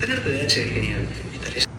Tener TDAH es genial. Estaría